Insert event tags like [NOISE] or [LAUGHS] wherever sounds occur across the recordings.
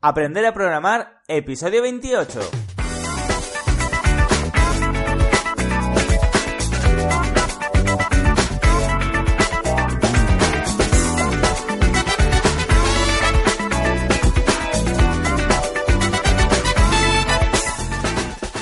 Aprender a programar, episodio 28.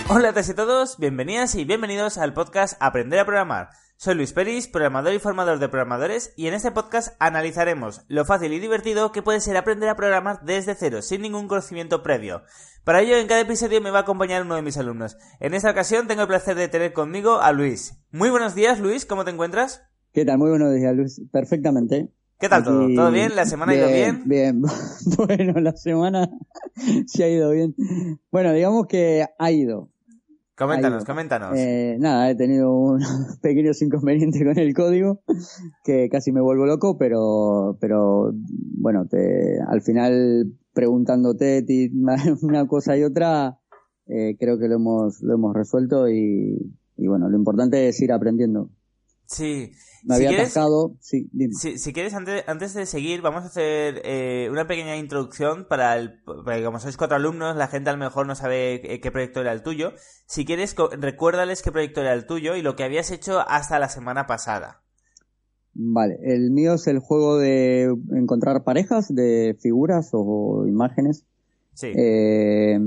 Hola a todos y bienvenidas y bienvenidos al podcast Aprender a Programar. Soy Luis Peris, programador y formador de programadores, y en este podcast analizaremos lo fácil y divertido que puede ser aprender a programar desde cero, sin ningún conocimiento previo. Para ello, en cada episodio me va a acompañar uno de mis alumnos. En esta ocasión tengo el placer de tener conmigo a Luis. Muy buenos días, Luis, ¿cómo te encuentras? ¿Qué tal? Muy buenos días, Luis. Perfectamente. ¿Qué tal todo? ¿Todo bien? ¿La semana ha ido bien? Bien, [LAUGHS] bueno, la semana [LAUGHS] sí ha ido bien. Bueno, digamos que ha ido. Coméntanos, coméntanos. Eh, nada, he tenido un [LAUGHS] pequeños inconveniente con el código que casi me vuelvo loco, pero, pero bueno, te, al final preguntándote [LAUGHS] una cosa y otra, eh, creo que lo hemos, lo hemos resuelto y, y bueno, lo importante es ir aprendiendo. Sí. Me si había quieres, atascado, sí, dime. Si, si quieres, antes, antes de seguir, vamos a hacer eh, una pequeña introducción para el. Porque como sois cuatro alumnos, la gente a lo mejor no sabe eh, qué proyecto era el tuyo. Si quieres, recuérdales qué proyecto era el tuyo y lo que habías hecho hasta la semana pasada. Vale, el mío es el juego de encontrar parejas de figuras o imágenes. Sí. Eh,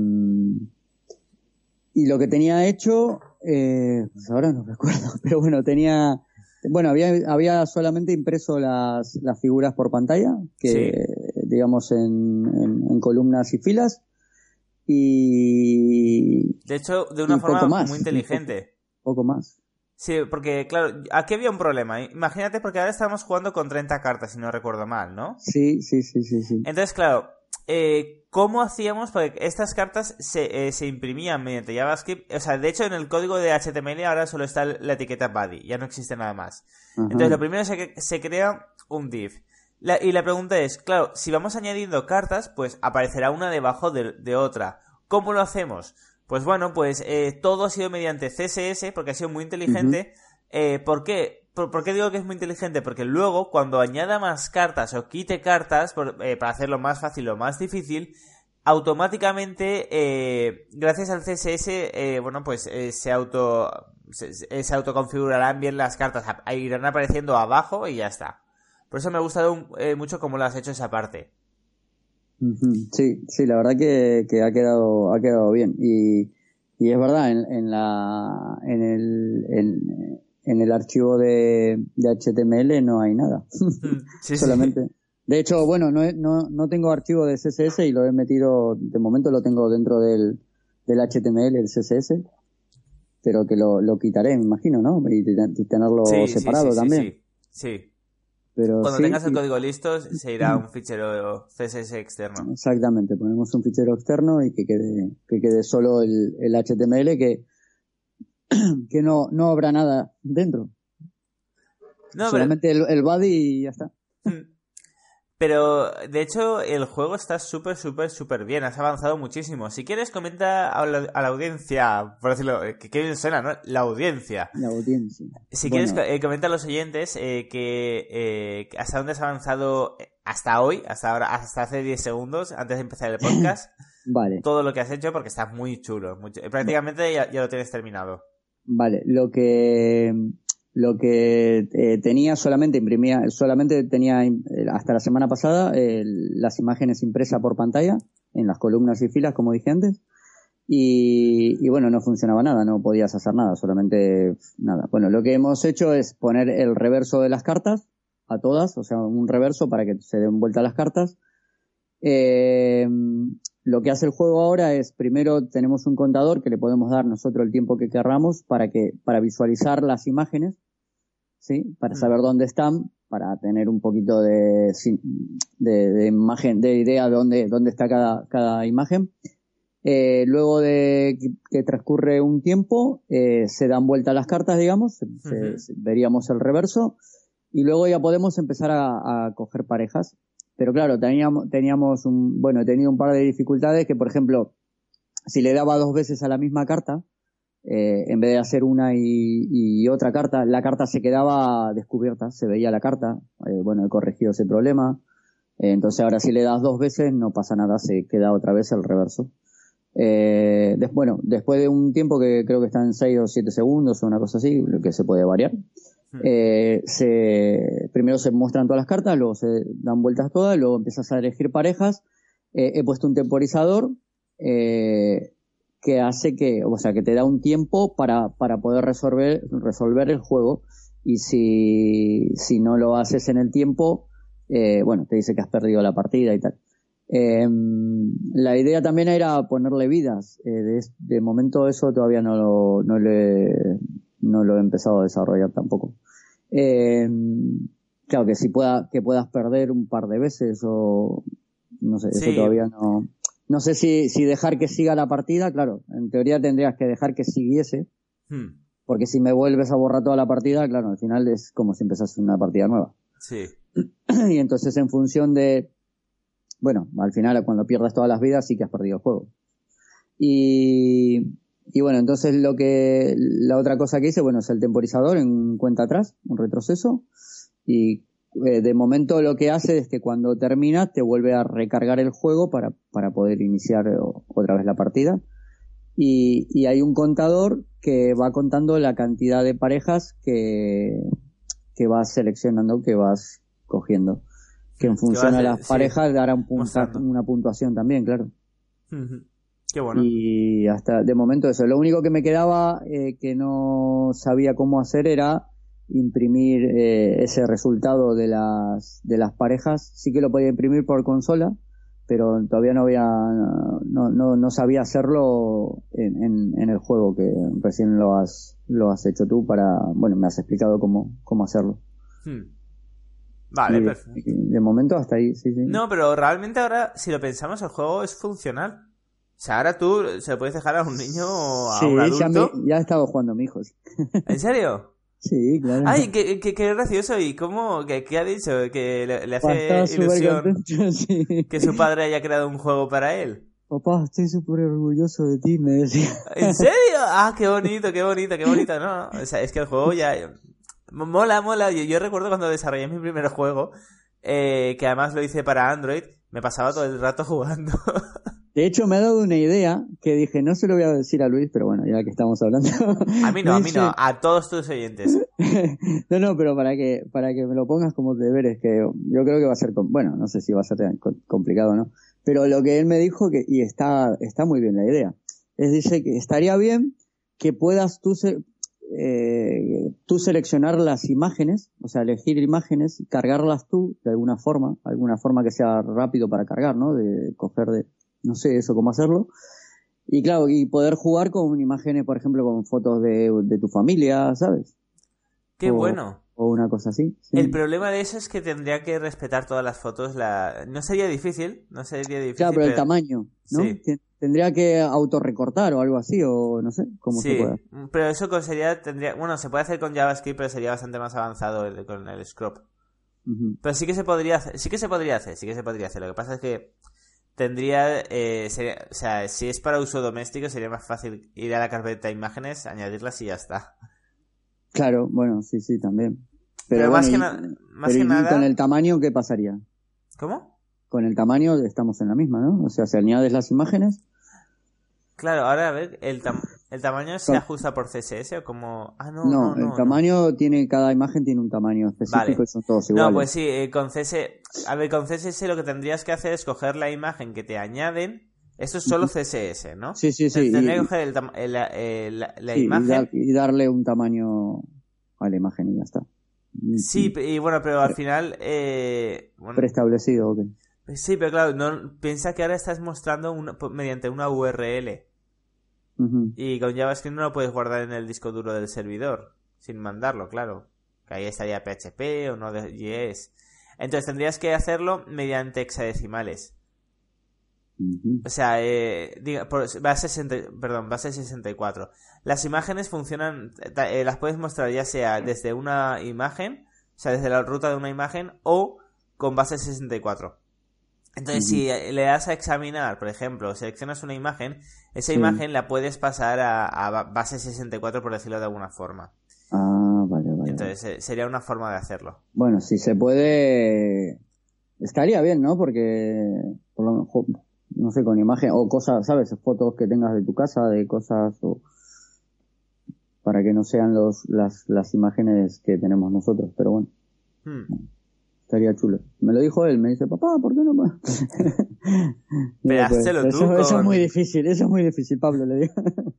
y lo que tenía hecho, eh, pues ahora no recuerdo, [LAUGHS] pero bueno, tenía, bueno, había, había solamente impreso las, las figuras por pantalla, que digamos en, en, en columnas y filas, y de hecho, de una poco forma más, muy inteligente. poco más. Sí, porque claro, aquí había un problema. Imagínate porque ahora estamos jugando con 30 cartas, si no recuerdo mal, ¿no? Sí, sí, sí, sí, sí. Entonces, claro, eh, ¿cómo hacíamos? Porque estas cartas se, eh, se imprimían mediante JavaScript. O sea, de hecho, en el código de HTML ahora solo está la etiqueta body, ya no existe nada más. Entonces, lo primero es que se crea un div. La- y la pregunta es, claro, si vamos añadiendo cartas, pues aparecerá una debajo de, de otra. ¿Cómo lo hacemos? Pues bueno, pues eh, todo ha sido mediante CSS, porque ha sido muy inteligente. Eh, ¿Por qué? ¿Por, qué digo que es muy inteligente? Porque luego, cuando añada más cartas o quite cartas, eh, para hacerlo más fácil o más difícil, automáticamente, eh, gracias al CSS, eh, bueno, pues eh, se auto se, se- se autoconfigurarán bien las cartas, a- irán apareciendo abajo y ya está. Por eso me ha gustado eh, mucho cómo lo has hecho esa parte. Sí, sí, la verdad que, que ha quedado, ha quedado bien. Y, y es verdad, en, en la, en el, en, en el archivo de, de HTML no hay nada. [LAUGHS] Sí, sí. Solamente. De hecho, bueno, no, no, no tengo archivo de CSS y lo he metido, de momento lo tengo dentro del, del HTML, el CSS, pero que lo, lo quitaré, me imagino, ¿no? Y, te- y tenerlo Sí, sí, separado sí, sí, también. Sí, sí. Pero Cuando sí, tengas el y- código listo, se irá a un [CLEARS THROAT] fichero CSS externo. Exactamente, ponemos un fichero externo y que quede, que quede solo el, el HTML que, [CLEARS THROAT] que no, no habrá nada dentro. No, pero, Solamente el, el body y ya está. pero de hecho el juego está súper, súper, súper bien. Has avanzado muchísimo. Si quieres, comenta a la, a la audiencia, por decirlo, eh, que qué bien suena, ¿no? La audiencia. La audiencia. Si Bueno, quieres, eh, comenta a los oyentes eh, que eh, hasta dónde has avanzado hasta hoy, hasta ahora, hasta hace 10 segundos, antes de empezar el [LAUGHS] podcast, Vale, todo lo que has hecho, porque está muy chulo. muy prácticamente ya, ya lo tienes terminado. Vale. Lo que, lo que eh, tenía solamente imprimía, solamente tenía eh, hasta la semana pasada eh, las imágenes impresas por pantalla en las columnas y filas, como dije antes. Y, y bueno, no funcionaba nada, no podías hacer nada, solamente nada. Bueno, lo que hemos hecho es poner el reverso de las cartas a todas, o sea, un reverso para que se den vuelta las cartas. Eh, lo que hace el juego ahora es, primero tenemos un contador que le podemos dar nosotros el tiempo que querramos para que, para visualizar las imágenes, ¿sí? Para Mm. saber dónde están, para tener un poquito de, de, imagen, de idea de dónde, dónde está cada, cada imagen. Eh, luego de que, transcurre un tiempo, eh, se dan vuelta las cartas, digamos, veríamos el reverso, y luego ya podemos empezar a, a, coger parejas. Pero claro, teníamos, teníamos un, bueno, he tenido un par de dificultades que, por ejemplo, si le daba dos veces a la misma carta, eh, en vez de hacer una y, otra carta, la carta se quedaba descubierta, se veía la carta. Eh, bueno, he corregido ese problema. Eh, entonces ahora si le das dos veces no pasa nada, se queda otra vez el reverso. bueno, después de un tiempo que creo que está en 6 o 7 segundos o una cosa así, que se puede variar, hmm. se, primero se muestran todas las cartas, luego se dan vueltas todas, luego empiezas a elegir parejas. he puesto un temporizador eh, que hace que, o sea, que te da un tiempo para, para poder resolver, resolver el juego. Y si, si no lo haces en el tiempo, eh, bueno, te dice que has perdido la partida y tal. Eh, la idea también era ponerle vidas. Eh, de, de, momento eso todavía no lo, no, le, no lo he empezado a desarrollar tampoco. Eh, claro, que si pueda, que puedas perder un par de veces o no sé, eso todavía no. No sé si, si dejar que siga la partida, claro, en teoría tendrías que dejar que siguiese, hmm. porque si me vuelves a borrar toda la partida, claro, al final es como si empezase una partida nueva. [CLEARS THROAT] Sí. Y entonces en función de, bueno, al final cuando pierdas todas las vidas sí que has perdido el juego. Y, y bueno, entonces lo que, la otra cosa que hice, bueno, es el temporizador en cuenta atrás, un retroceso, y eh, de momento lo que hace es que cuando termina te vuelve a recargar el juego para, para poder iniciar otra vez la partida. Y, y, hay un contador que va contando la cantidad de parejas que, que vas seleccionando, que vas cogiendo. Que en función de las parejas dará un una puntuación también, claro. Qué bueno. Y hasta de momento eso. Lo único que me quedaba eh, que no sabía cómo hacer era imprimir eh, ese resultado de las, de las parejas. Sí que lo podía imprimir por consola, pero todavía no había, no, no, no sabía hacerlo en, en, el juego que recién lo has, lo has hecho tú para, bueno, me has explicado cómo, cómo hacerlo. Hmm. Vale, perfecto. De momento hasta ahí, sí, sí. No, pero realmente ahora, si lo pensamos, el juego es funcional. Ahora tú se lo puedes dejar a un niño o a un adulto. Ya, ya he estado jugando a mi hijo. ¿En serio? Sí, claro. Ay, qué, qué, qué gracioso. ¿Y cómo? ¿Qué, qué ha dicho? Que le, hace ilusión [LAUGHS] que su padre haya creado un juego para él. Papá, estoy súper orgulloso de ti, me decía. ¿En [LAUGHS] serio? Ah, qué bonito, qué bonito, qué bonito. No, o sea, es que el juego ya... Mola, mola. Yo, yo recuerdo cuando desarrollé mi primer juego, eh, que además lo hice para Android, me pasaba todo el rato jugando. [LAUGHS] De hecho, me ha dado una idea que dije, no se lo voy a decir a Luis, pero bueno, ya que estamos hablando. A mí no, a mí no, a todos tus oyentes. [LAUGHS] no, no, pero para que, para que me lo pongas como deberes, que yo creo que va a ser, bueno, no sé si va a ser complicado o no, pero lo que él me dijo, que, y está, está muy bien la idea, es dice que estaría bien que puedas tú, eh, tú seleccionar las imágenes, o sea, elegir imágenes, cargarlas tú de alguna forma, alguna forma que sea rápido para cargar, ¿no? De coger de, no sé eso cómo hacerlo. Y claro, y poder jugar con imágenes, por ejemplo, con fotos de, de tu familia, ¿sabes? Qué bueno. O una cosa así. El problema de eso es que tendría que respetar todas las fotos. La... No sería difícil, no sería difícil. Claro, pero, el tamaño, ¿no? Tendría que autorrecortar o algo así, o no sé, cómo se puede. Pero eso sería, tendría, bueno, se puede hacer con JavaScript, pero sería bastante más avanzado con el scrop. Pero sí que se podría hacer, sí que se podría hacer, sí que se podría hacer. Lo que pasa es que tendría, eh, o sea, si es para uso doméstico sería más fácil ir a la carpeta de imágenes, añadirlas y ya está. Claro, bueno, sí, sí, también. Pero, más, que, más que nada... con el tamaño, ¿qué pasaría? ¿Cómo? Con el tamaño estamos en la misma, ¿no? O sea, si añades las imágenes... Claro, ahora a ver, el, ¿el tamaño se ajusta por CSS o como...? Ah, no, no, no el tamaño tiene, cada imagen tiene un tamaño específico y son todos iguales. No, pues sí, eh, con CSS, a ver, con CSS lo que tendrías que hacer es coger la imagen que te añaden, esto es solo CSS, ¿no? Sí, sí, sí. Tendría que coger la imagen... Y, darle un tamaño a la imagen y ya está. Sí, y bueno, pero al final... Eh, Preestablecido, ok. Sí, pero claro, no, piensa que ahora estás mostrando mediante una URL. Y con JavaScript no lo puedes guardar en el disco duro del servidor, sin mandarlo, claro. que ahí estaría PHP o Node.js. Entonces tendrías que hacerlo mediante hexadecimales. O sea, eh, diga, por base, 60, perdón, base 64. Las imágenes funcionan, eh, las puedes mostrar ya sea desde una imagen, o sea, desde la ruta de una imagen, o con base 64. Entonces, si le das a examinar, por ejemplo, seleccionas una imagen, esa imagen la puedes pasar a, base 64, por decirlo de alguna forma. Ah, vale, vale. Entonces, eh, sería una forma de hacerlo. Bueno, si se puede, estaría bien, ¿no? Porque, por lo mejor, no sé, con imagen o cosas, ¿sabes? Fotos que tengas de tu casa, de cosas o para que no sean los, las, las imágenes que tenemos nosotros, pero bueno. Hmm. Estaría chulo. Me lo dijo él, me dice, papá, ¿por qué no? Pero [LAUGHS] [LAUGHS] pues, tú. Eso, eso, es muy difícil, eso es muy difícil, Pablo, le digo.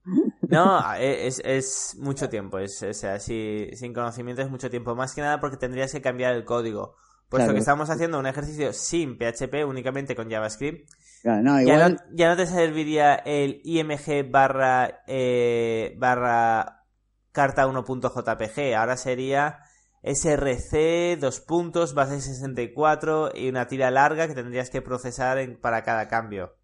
[LAUGHS] no, es, es mucho tiempo, es, o sea, si, sin conocimiento es mucho tiempo, más que nada porque tendrías que cambiar el código. Puesto que estamos haciendo un ejercicio sin PHP, únicamente con JavaScript, ya, no, te serviría el img barra, eh, barra carta 1.jpg, ahora sería src, dos puntos, base 64 y una tira larga que tendrías que procesar para cada cambio.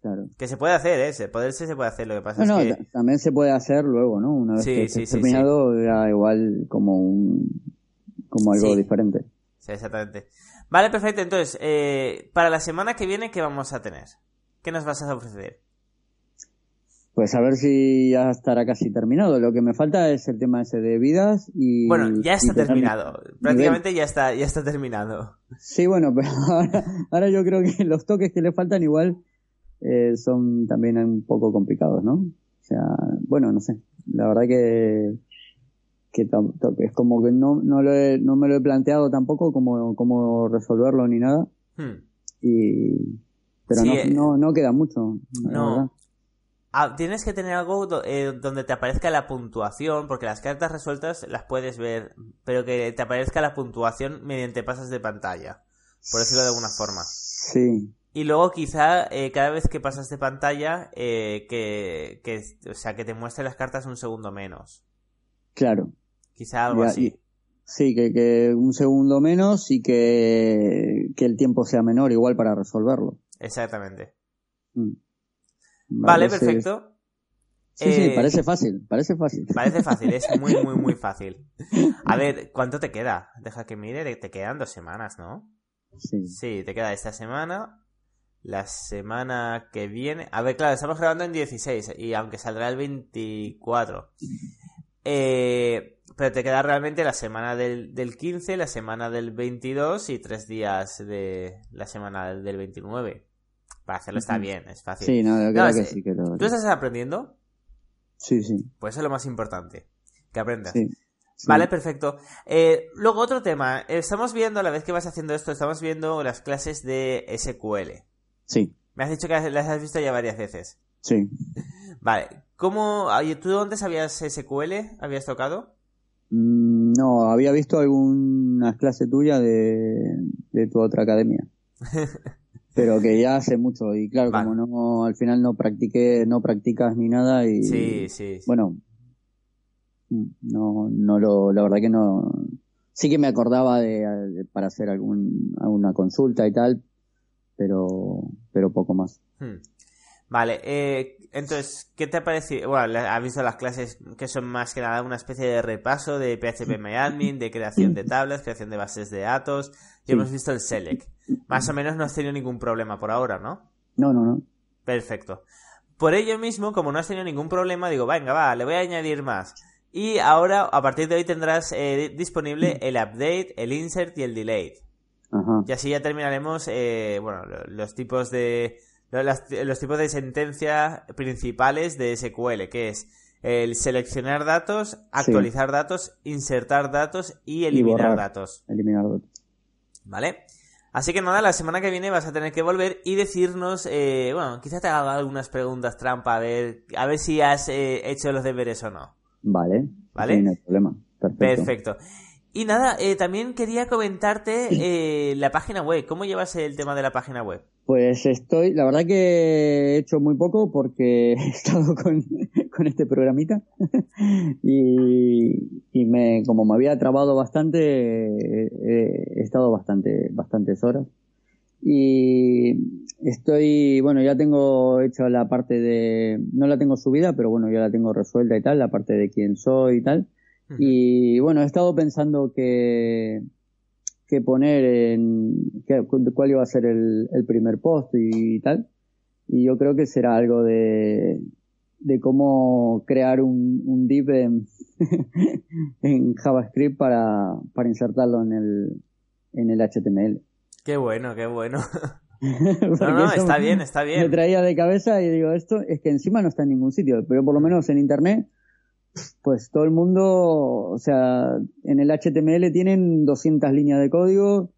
Claro. Que se puede hacer, ¿eh? Poderse se puede hacer, lo que pasa es que... también se puede hacer luego, ¿no? Una vez que sí, terminado, igual como un... como algo diferente. Sí, exactamente. Vale, perfecto. Entonces, eh, para la semana que viene, ¿qué vamos a tener? ¿Qué nos vas a ofrecer? Pues a ver si ya estará casi terminado. Lo que me falta es el tema ese de vidas y... Bueno, ya está terminado. Prácticamente ya está, ya está terminado. Sí, bueno, [LAUGHS] pero ahora, yo creo que los toques que le faltan igual eh, son también un poco complicados, ¿no? O sea, bueno, no sé. La verdad que que es como que no, no, lo no me lo he planteado tampoco como, como resolverlo ni nada. Hmm. Y, pero eh, no, no, queda mucho. No. Ah, tienes que tener algo eh, donde te aparezca la puntuación, porque las cartas resueltas las puedes ver, pero que te aparezca la puntuación mediante pasas de pantalla, por decirlo de alguna forma. Sí. Y luego quizá eh, cada vez que pasas de pantalla, que, que, o sea, que te muestre las cartas un segundo menos. Claro. Quizá algo así. sí, que, que, un segundo menos y que, que, el tiempo sea menor igual para resolverlo. Exactamente. Mm. Vale, perfecto. Sí, sí, eh, parece fácil, parece fácil. Parece fácil, es muy, muy, muy [LAUGHS] fácil. A ver, ¿cuánto te queda? Deja que mire, te quedan dos semanas, ¿no? Sí. Sí, te queda esta semana, la semana que viene... A ver, claro, estamos grabando en 16 y aunque saldrá el 24. Eh, pero te queda realmente la semana del, del 15, la semana del 22 y tres días de la semana del 29. Para hacerlo está bien, es fácil. Sí, no, creo que sí. Que ¿Tú estás aprendiendo? Sí, sí. Pues eso es lo más importante, que aprendas. Vale, perfecto. Eh, luego otro tema. Estamos viendo, a la vez que vas haciendo esto, estamos viendo las clases de SQL. Sí. Me has dicho que las has visto ya varias veces. Sí. Vale. ¿Cómo, ¿Tú dónde sabías SQL? ¿Habías tocado? Mm, no, había visto algunas clases tuyas de, de tu otra academia. [LAUGHS] pero que ya hace mucho y claro, como no al final no practiqué, no practicas ni nada y sí, sí, bueno, no no lo la verdad que no sí que me acordaba de, para hacer algún alguna consulta y tal, pero pero poco más. Hmm. Vale, eh, entonces, ¿qué te ha parecido? Bueno, has visto las clases que son más que nada una especie de repaso de PHP MyAdmin, de creación de tablas, creación de bases de datos, y hemos visto el Select. Más o menos no has tenido ningún problema por ahora, ¿no? No, no, no. Perfecto. Por ello mismo, como no has tenido ningún problema, digo, venga, va, le voy a añadir más. Y ahora, a partir de hoy, tendrás eh, disponible el update, el insert y el delete. Ajá. Y así ya terminaremos, eh, bueno, los tipos de los tipos de sentencia principales de SQL, que es el seleccionar datos, actualizar datos, insertar datos y eliminar datos. Eliminar datos. ¿Vale? Así que nada, la semana que viene vas a tener que volver y decirnos, eh, bueno, quizás te haga algunas preguntas trampa, a ver, a ver si has eh, hecho los deberes o no. Vale. ¿Vale? no hay problema. Perfecto. Perfecto. Y nada, eh, también quería comentarte eh, la página web. ¿Cómo llevas el tema de la página web? Pues estoy, la verdad que he hecho muy poco porque [LAUGHS] he estado con, con este programita. [LAUGHS] y, y me, como me había trabado bastante, he estado bastante, bastantes horas. Y estoy, bueno, ya tengo hecho la parte de, no la tengo subida, pero bueno, ya la tengo resuelta y tal, la parte de quién soy y tal. Y bueno, he estado pensando que, que poner en, cuál iba a ser el, el primer post y tal. Y yo creo que será algo de, de cómo crear un, un div en, [LAUGHS] en JavaScript para, para insertarlo en el, en el HTML. Qué bueno, qué bueno. [LAUGHS] no, no, está bien, está bien. Me traía de cabeza y digo, esto es que encima no está en ningún sitio, pero por lo menos en internet, pues todo el mundo, o sea, en el HTML tienen 200 líneas de código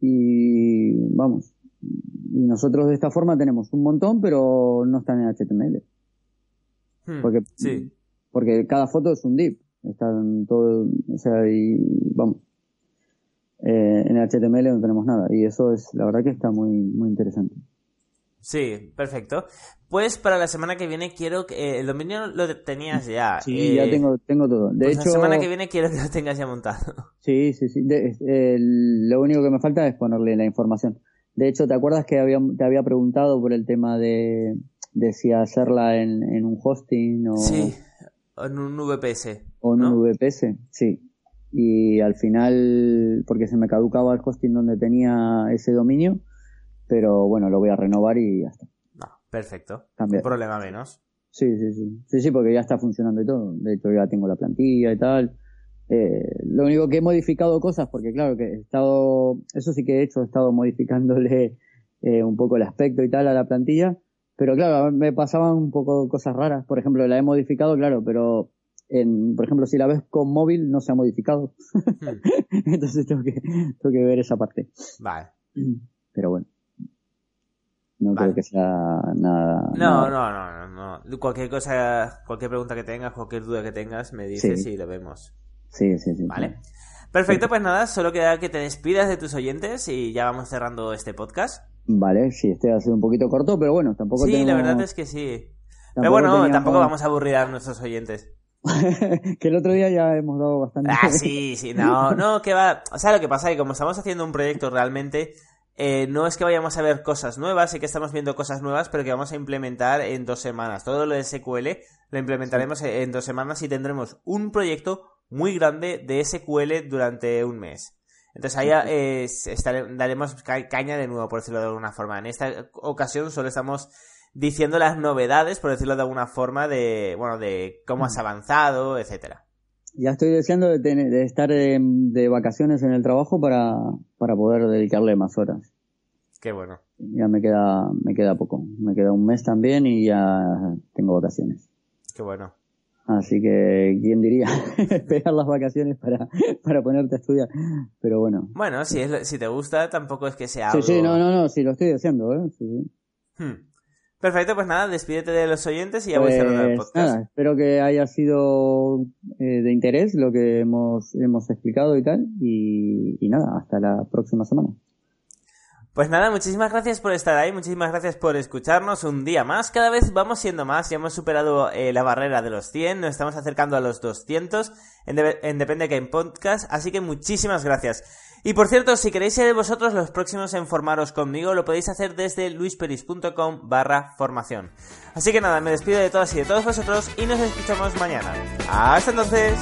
y vamos, y nosotros de esta forma tenemos un montón, pero no están en HTML. Hmm, porque, sí. porque cada foto es un div. Están todo, o sea, y vamos. Eh, en HTML no tenemos nada. Y eso es, la verdad que está muy, muy interesante. Sí, perfecto. Pues para la semana que viene quiero que eh, el dominio lo tenías ya. Sí, ya eh, tengo, tengo todo. De pues hecho, la semana que viene quiero que lo tengas ya montado. [LAUGHS] Sí, sí, sí. lo único que me falta es ponerle la información. De hecho, ¿te acuerdas que había, te había preguntado por el tema de, de si hacerla en, en un hosting o... Sí, en un VPS. O en un VPS, sí. Y al final, porque se me caducaba el hosting donde tenía ese dominio, pero bueno, lo voy a renovar y ya está. No, perfecto. Un problema menos. Sí, sí, sí. Sí, sí, porque ya está funcionando y todo. De hecho, ya tengo la plantilla y tal. Eh, lo único que he modificado cosas, porque claro que he estado, eso sí que he hecho, he estado modificándole eh, un poco el aspecto y tal a la plantilla, pero claro, me pasaban un poco cosas raras. Por ejemplo, la he modificado, claro, pero en, por ejemplo, si la ves con móvil no se ha modificado. Hmm. [LAUGHS] Entonces tengo que, tengo que ver esa parte. Vale. Pero bueno. No creo que sea nada. No, no, no, no, no. Cualquier cosa, cualquier pregunta que tengas, cualquier duda que tengas, me dices y lo vemos. Sí, sí, sí. Vale. Perfecto, pues nada, solo queda que te despidas de tus oyentes y ya vamos cerrando este podcast. Vale, sí, este ha sido un poquito corto, pero bueno, tampoco Sí, la verdad es que sí. pero bueno, tampoco vamos a aburrir a nuestros oyentes. [LAUGHS] que el otro día ya hemos dado bastante. Ah, sí, sí, no, no, que va. O sea, lo que pasa es que como estamos haciendo un proyecto realmente, eh, no es que vayamos a ver cosas nuevas, sí que estamos viendo cosas nuevas, pero que vamos a implementar en dos semanas. Todo lo de SQL lo implementaremos en dos semanas y tendremos un proyecto muy grande de SQL durante un mes. Entonces ahí eh, daremos caña de nuevo, por decirlo de alguna forma. En esta ocasión solo estamos diciendo las novedades, por decirlo de alguna forma, de, bueno, de cómo has avanzado, etcétera. Ya estoy deseando de, de estar de, vacaciones en el trabajo para, para poder dedicarle más horas. Qué bueno. Ya me queda, me queda poco. Me queda un mes también y ya tengo vacaciones. Qué bueno. Así que, ¿quién diría? [LAUGHS] Esperar las vacaciones para, para ponerte a estudiar. Pero bueno. Bueno, si, es, si te gusta, tampoco es que sea algo... Sí, sí, no, no, no, sí, lo estoy haciendo, ¿eh? Sí, hmm. Perfecto, pues nada, despídete de los oyentes y ya voy cerrando el pues podcast. Nada, espero que haya sido eh, de interés lo que hemos, hemos explicado y tal. Y, y nada, hasta la próxima semana. Pues nada, muchísimas gracias por estar ahí, muchísimas gracias por escucharnos un día más. Cada vez vamos siendo más, ya hemos superado eh, la barrera de los 100, nos estamos acercando a los 200 en, en Depende en Podcast, así que muchísimas gracias. Y por cierto, si queréis ser vosotros los próximos en formaros conmigo, lo podéis hacer desde luisperis.com barra formación. Así que nada, me despido de todas y de todos vosotros y nos escuchamos mañana. Hasta entonces.